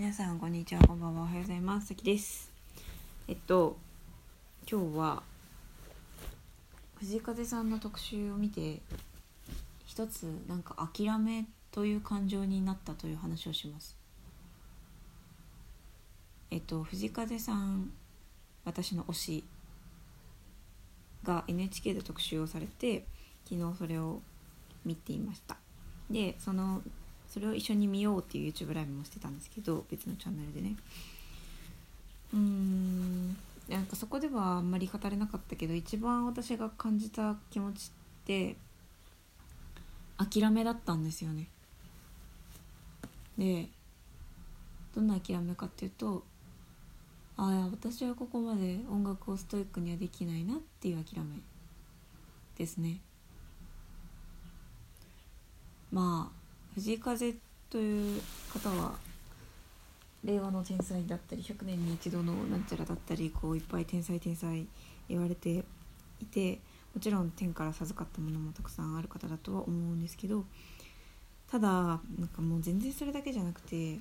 皆さんこんにちはこんばんはおはようございます。さきですえっと今日は藤風さんの特集を見て一つなんか諦めという感情になったという話をします。えっと藤風さん私の推しが NHK で特集をされて昨日それを見ていました。でそのそれを一緒に見ようっていう YouTube ライブもしてたんですけど別のチャンネルでね。うんなんかそこではあんまり語れなかったけど一番私が感じた気持ちって諦めだったんですよね。でどんな諦めかっていうとああ私はここまで音楽をストイックにはできないなっていう諦めですね。まあ藤井風という方は令和の天才だったり100年に一度のなんちゃらだったりこういっぱい天才天才言われていてもちろん天から授かったものもたくさんある方だとは思うんですけどただなんかもう全然それだけじゃなくて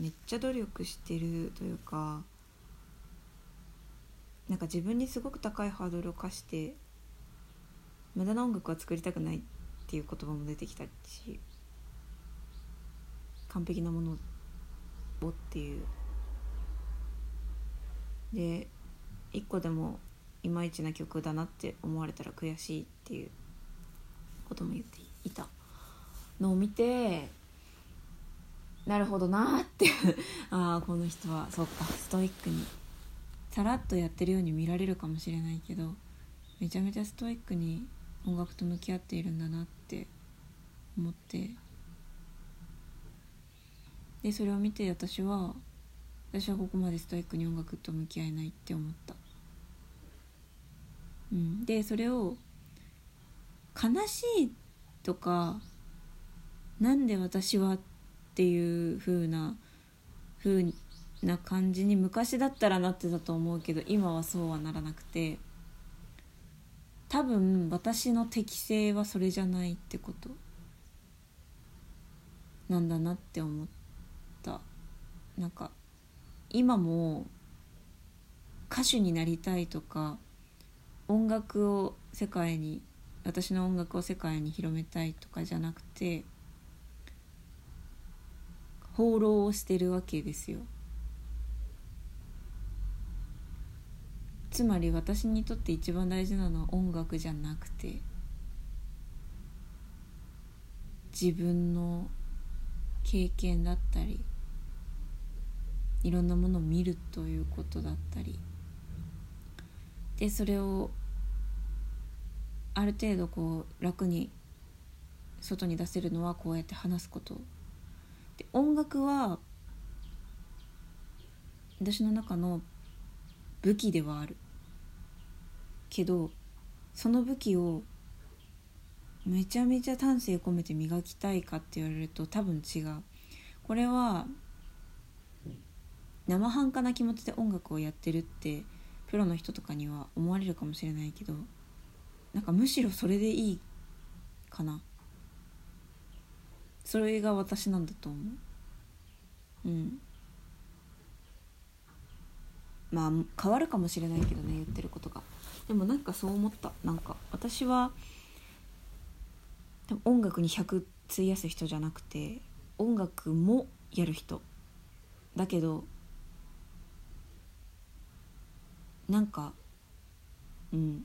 めっちゃ努力してるというかなんか自分にすごく高いハードルを課して無駄な音楽は作りたくないていう言葉も出てきたし完璧なものをっていう。で一個でもいまいちな曲だなって思われたら悔しいっていうことも言っていたのを見てなるほどなってああこの人はそっかストイックにさらっとやってるように見られるかもしれないけどめちゃめちゃストイックに音楽と向き合っているんだなって思って。でそれを見て私は私はここまでストイックに音楽と向き合えないって思った、うん、でそれを悲しいとかなんで私はっていう風な風な感じに昔だったらなってたと思うけど今はそうはならなくて。多分私の適性はそれじゃないってこと。なんだなって思った。なんか今も歌手になりたいとか音楽を世界に私の音楽を世界に広めたいとかじゃなくて放浪をしてるわけですよ。つまり私にとって一番大事なのは音楽じゃなくて自分の経験だったりいろんなものを見るということだったり。でそれをある程度こう楽に外に出せるのはこうやって話すこと。で音楽は私の中の武器ではある。けどその武器をめちゃめちゃ丹精込めて磨きたいかって言われると多分違う。これは生半可な気持ちで音楽をやってるってプロの人とかには思われるかもしれないけどなんかむしろそれでいいかな。それが私なんだと思う。うん。まあ変わるかもしれないけどね言ってることが。でもなんかそう思った。なんか私は音楽に100費やす人じゃなくて音楽もやる人。だけどなんかうん。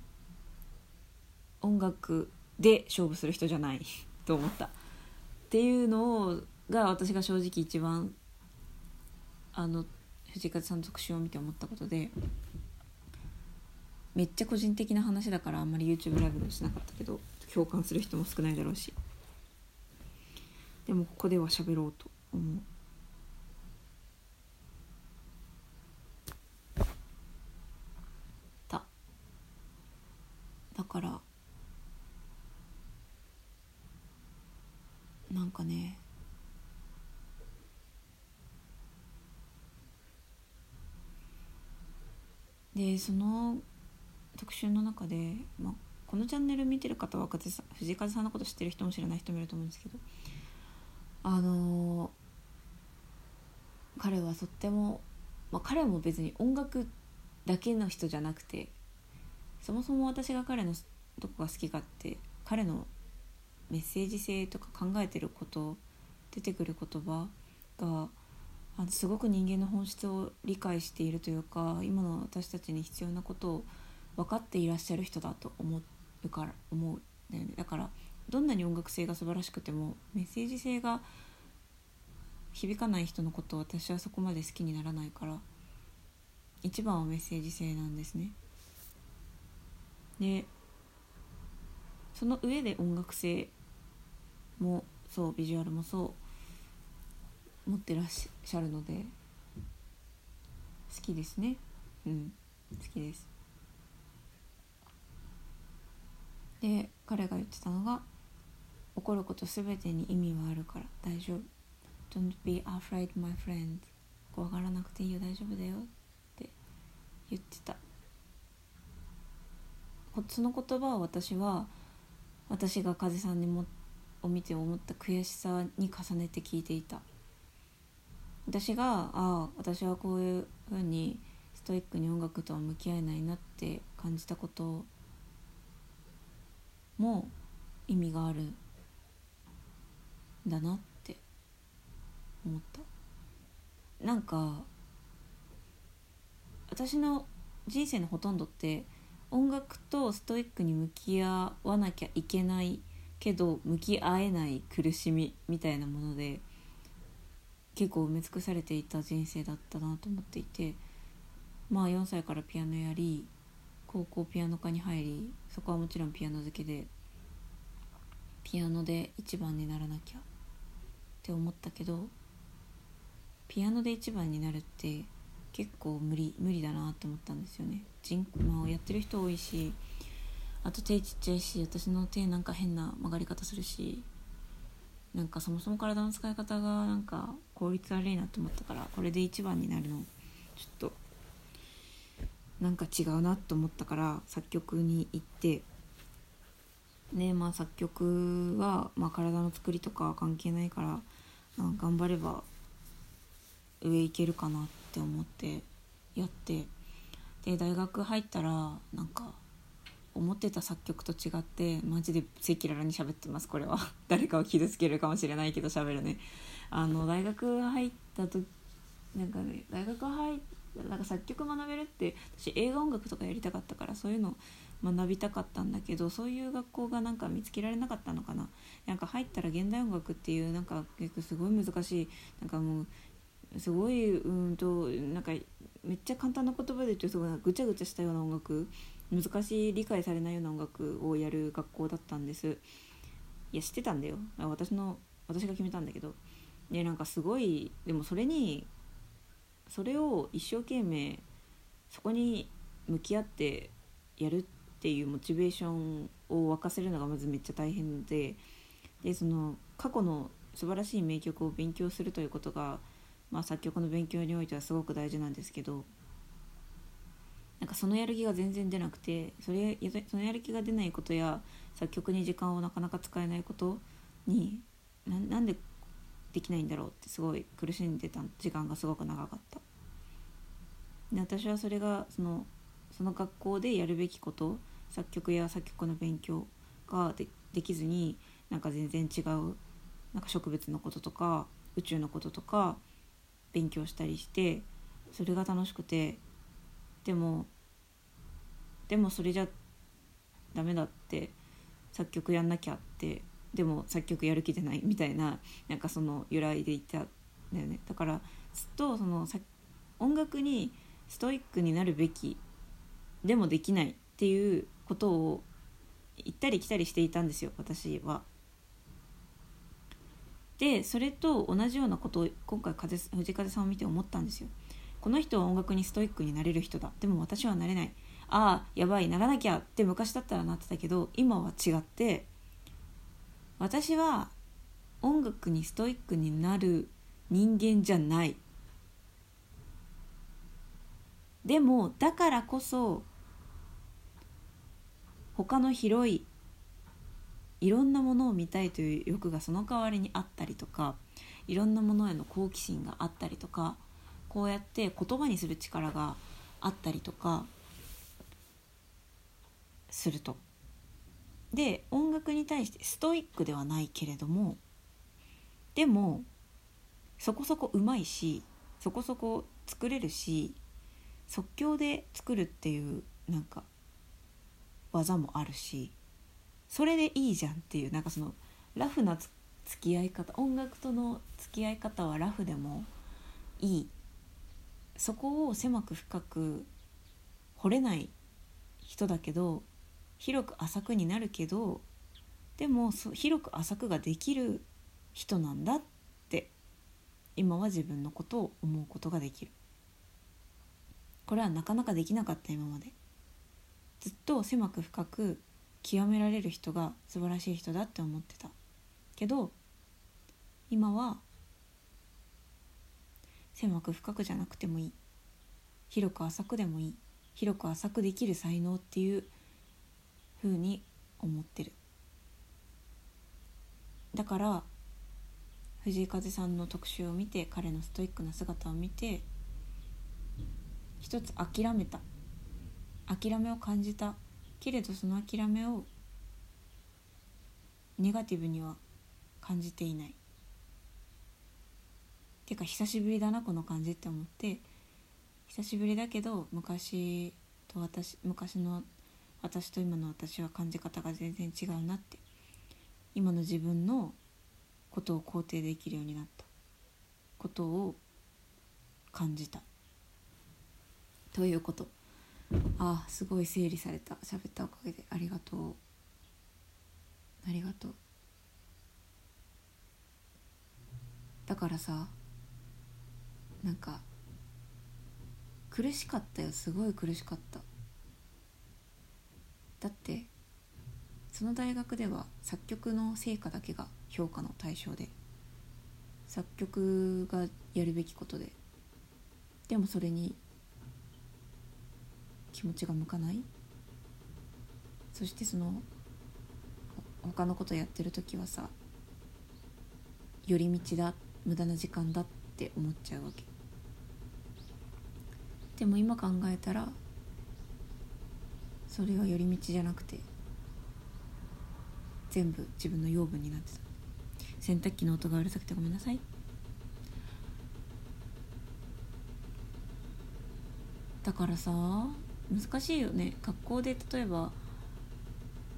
音楽で勝負する人じゃない。と思った。っていうのが私が正直一番あの藤風さんの特集を見て思ったことでめっちゃ個人的な話だからあんまり YouTube ライブもしなかったけど共感する人も少ないだろうし。でもここでは喋ろうと思う。た。だからなんかねでその特集の中で、まあ、このチャンネル見てる方は藤風さんのこと知ってる人も知らない人もいると思うんですけどあの彼はとっても、まあ、彼も別に音楽だけの人じゃなくてそもそも私が彼のどこが好きかって彼のメッセージ性とか考えてること出てくる言葉があのすごく人間の本質を理解しているというか今の私たちに必要なことを分かっていらっしゃる人だと思うから思うだよね。だからどんなに音楽性が素晴らしくてもメッセージ性が響かない人のことを私はそこまで好きにならないから一番はメッセージ性なんですね。でその上で音楽性もそうビジュアルもそう持ってらっしゃるので好きですね。うん好きです。で彼が言ってたのが起こること全てに意味はあるから大丈夫。Don't be afraid my friend. 怖がらなくていいよ大丈夫だよ。って言ってた。その言葉を私は私が風さんにもを見て思った悔しさに重ねて聞いていた。私がああ私はこういうふうにストイックに音楽とは向き合えないなって感じたことも意味があるんだなって思った。なんか私の人生のほとんどって音楽とストイックに向き合わなきゃいけないけど向き合えない苦しみみたいなもので結構埋め尽くされていた人生だったなと思っていて。まあ4歳からピアノやり高校ピアノ科に入りそこはもちろんピアノ好きでピアノで一番にならなきゃって思ったけどピアノで一番になるって結構無理無理だなって思ったんですよね。人、まあ、やってる人多いしあと手ちっちゃいし私の手なんか変な曲がり方するしなんかそもそも体の使い方がなんか効率悪いなって思ったからこれで一番になるのちょっとなんか違うなと思ったから作曲に行って。でまあ作曲は、まあ、体の作りとか関係ないから、まあ、頑張れば上行けるかなって思ってやって。で大学入ったらなんか思ってた作曲と違ってマジで赤裸々に喋ってますこれは。誰かを傷つけるかもしれないけど喋るね。あの大学入ったとなんかね大学入なんか作曲学べるって私映画音楽とかやりたかったからそういうの学びたかったんだけどそういう学校がなんか見つけられなかったのかな。なんか入ったら現代音楽っていうなんか結構すごい難しいなんかもうすごいうんとなんかめっちゃ簡単な言葉で言うとすごいぐちゃぐちゃしたような音楽難しい理解されないような音楽をやる学校だったんです。いや知ってたんだよ。私の私が決めたんだけど。でなんかすごいでもそれにそれを一生懸命そこに向き合ってやるっていうモチベーションを沸かせるのがまずめっちゃ大変ででその過去の素晴らしい名曲を勉強するということがまあ、作曲の勉強においてはすごく大事なんですけどなんかそのやる気が全然出なくてそれそのやる気が出ないことや作曲に時間をなかなか使えないことになんでできないんだろうってすごい苦しんでた時間がすごく長かった。で私はそれがそのその学校でやるべきこと作曲や作曲の勉強がでできずになんか全然違うなんか植物のこととか宇宙のこととか勉強したりしてそれが楽しくてでもでもそれじゃダメだって作曲やんなきゃってでも作曲やる気出ないみたいななんかその由来で言ったんだよね。だからずっとその音楽にストイックになるべきでもできないっていうことを行ったり来たりしていたんですよ私は。でそれと同じようなことを今回風藤風さんを見て思ったんですよ。この人は音楽にストイックになれる人だ。でも私はなれない。ああやばいならなきゃって昔だったらなってたけど今は違って私は音楽にストイックになる人間じゃない。でもだからこそ他の広いいろんなものを見たいという欲がその代わりにあったりとかいろんなものへの好奇心があったりとかこうやって言葉にする力があったりとかすると。で音楽に対してストイックではないけれどもでもそこそこうまいしそこそこ作れるし即興で作るっていうなんか技もあるしそれでいいじゃんっていうなんかそのラフな付き合い方音楽との付き合い方はラフでもいい。そこを狭く深く掘れない人だけど広く浅くになるけどでも広く浅くができる人なんだって今は自分のことを思うことができる。これはなかなかできなかった今まで。ずっと狭く深く極められる人が素晴らしい人だって思ってた。けど今は狭く深くじゃなくてもいい。広く浅くでもいい。広く浅くできる才能っていうふうに思ってる。だから藤井風さんの特集を見て彼のストイックな姿を見て一つ諦めた。諦めを感じた。けれどその諦めをネガティブには感じていない。てか久しぶりだなこの感じって思って。久しぶりだけど昔と私昔の私と今の私は感じ方が全然違うなって。今の自分のことを肯定できるようになった。ことを感じた。ということ。あすごい整理された。喋ったおかげでありがとう。ありがとう。だからさなんか苦しかったよ。すごい苦しかった。だってその大学では作曲の成果だけが評価の対象で作曲がやるべきことで。でもそれに気持ちが向かない？そしてその他のことやってる時はさ寄り道だ無駄な時間だって思っちゃうわけ。でも今考えたらそれは寄り道じゃなくて全部自分の養分になってた。洗濯機の音がうるさくてごめんなさい。だからさ難しいよね。学校で例えば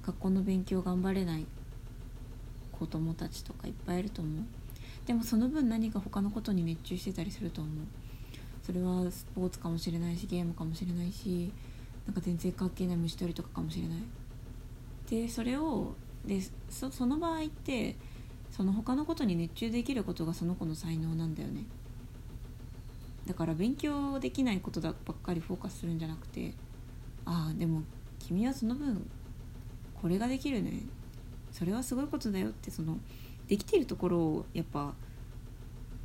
学校の勉強頑張れない子供たちとかいっぱいいると思う。でもその分何か他のことに熱中してたりすると思う。それはスポーツかもしれないしゲームかもしれないしなんか全然関係ない虫取りとかかもしれない。でそれをでそその場合ってその他のことに熱中できることがその子の才能なんだよね。だから勉強できないことだばっかりフォーカスするんじゃなくてああでも君はその分これができるね。それはすごいことだよってそのできているところをやっぱ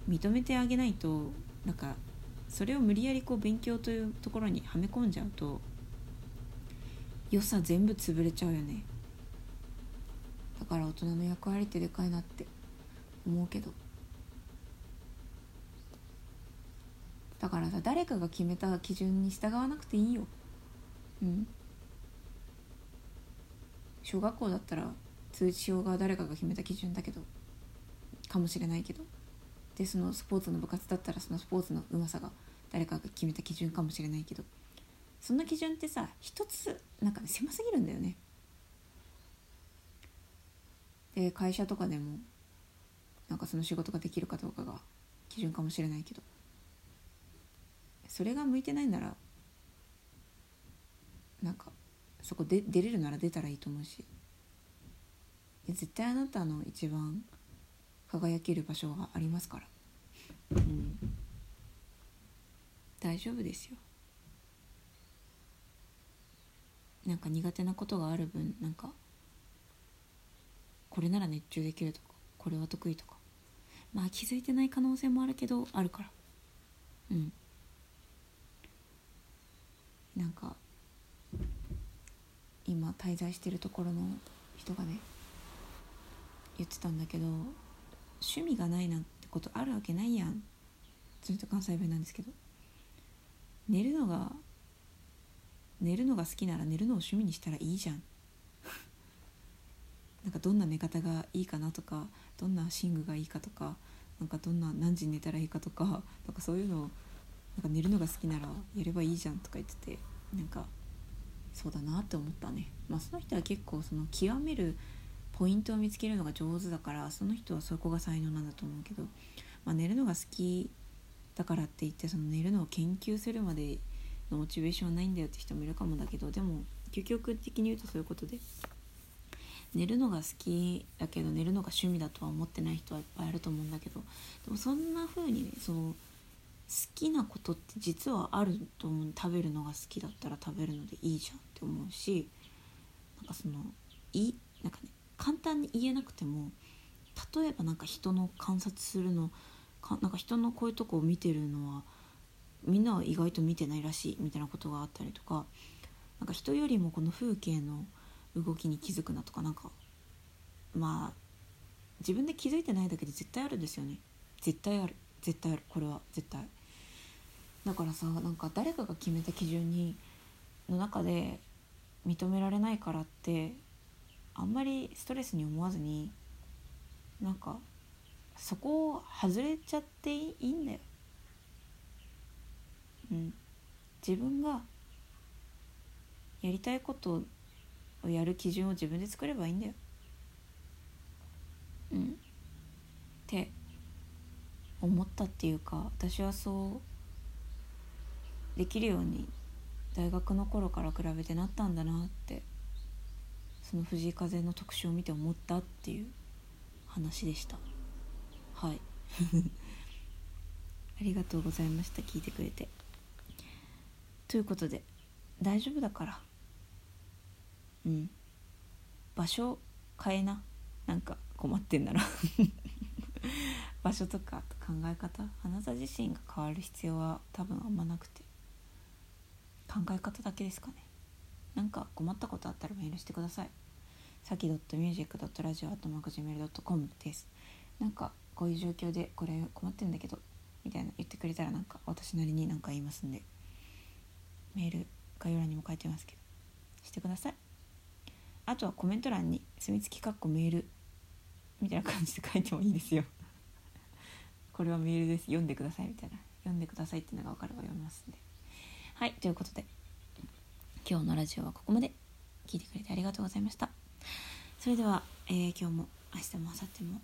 認めてあげないとなんかそれを無理やりこう勉強というところにはめ込んじゃうと良さ全部潰れちゃうよね。だから大人の役割ってでかいなって思うけど。だからさ誰かが決めた基準に従わなくていいよ。うん。小学校だったら通知表が誰かが決めた基準だけどかもしれないけど。でそのスポーツの部活だったらそのスポーツのうまさが誰かが決めた基準かもしれないけど。そんな基準ってさ一つなんか、ね、狭すぎるんだよね。で会社とかでもなんかその仕事ができるかどうかが基準かもしれないけど。それが向いてないならなんかそこで出れるなら出たらいいと思うし。絶対あなたの一番輝ける場所がありますから。うん。大丈夫ですよ。なんか苦手なことがある分なんかこれなら熱中できるとかこれは得意とか。まあ気づいてない可能性もあるけどあるから。うんなんか今滞在してるところの人がね言ってたんだけど趣味がないなんてことあるわけないやん。その人関西弁なんですけど。寝るのが寝るのが好きなら寝るのを趣味にしたらいいじゃん。なんかどんな寝方がいいかなとかどんな寝具がいいかとかなんかどんな何時に寝たらいいかとかなんかそういうのをなんか寝るのが好きならやればいいじゃんとか言っててなんかそうだなって思ったね。まあその人は結構その極めるポイントを見つけるのが上手だからその人はそこが才能なんだと思うけど、まあ、寝るのが好きだからって言ってその寝るのを研究するまでのモチベーションはないんだよって人もいるかもだけどでも究極的に言うとそういうことで寝るのが好きだけど寝るのが趣味だとは思ってない人はいっぱいいると思うんだけどでもそんな風にねそのきなことって実はあると思う。食べるのが好きだったら食べるのでいいじゃんって思うしなんかそのいなんかね簡単に言えなくても例えばなんか人の観察するのかなんか人のこういうとこを見てるのはみんなは意外と見てないらしいみたいなことがあったりとかなんか人よりもこの風景の動きに気づくなとかなんかまあ自分で気づいてないだけで絶対あるんですよね。絶対ある。絶対ある。これは絶対。だからさなんか誰かが決めた基準にの中で認められないからってあんまりストレスに思わずになんかそこを外れちゃっていいんだよ。うん。自分がやりたいことをやる基準を自分で作ればいいんだよ。うん。って思ったっていうか私はそうできるように大学の頃から比べてなったんだなってその藤井風の特集を見て思ったっていう話でした。はい。ありがとうございました聞いてくれて。ということで大丈夫だから。うん。場所変えな。なんか困ってんなら 場所とか考え方。あなた自身が変わる必要は多分あんまなくて。考え方だけですかね。なんか困ったことあったらメールしてください。さき .music.radio.gmail.com です。なんかこういう状況でこれ困ってんだけどみたいな言ってくれたらなんか私なりに何か言いますんでメール概要欄にも書いてますけどしてください。あとはコメント欄に「墨付きかっこメール」みたいな感じで書いてもいいですよ。これはメールです。読んでください。みたいな。読んでくださいっていうのが分かれば読みますんで。はいということで今日のラジオはここまで。聞いてくれてありがとうございました。それでは、えー、今日も明日も明後日も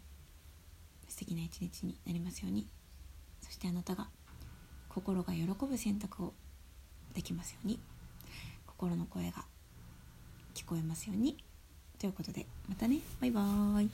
素敵な一日になりますように。そしてあなたが心が喜ぶ選択をできますように。心の声が聞こえますように。ということでまたね。バイバーイ。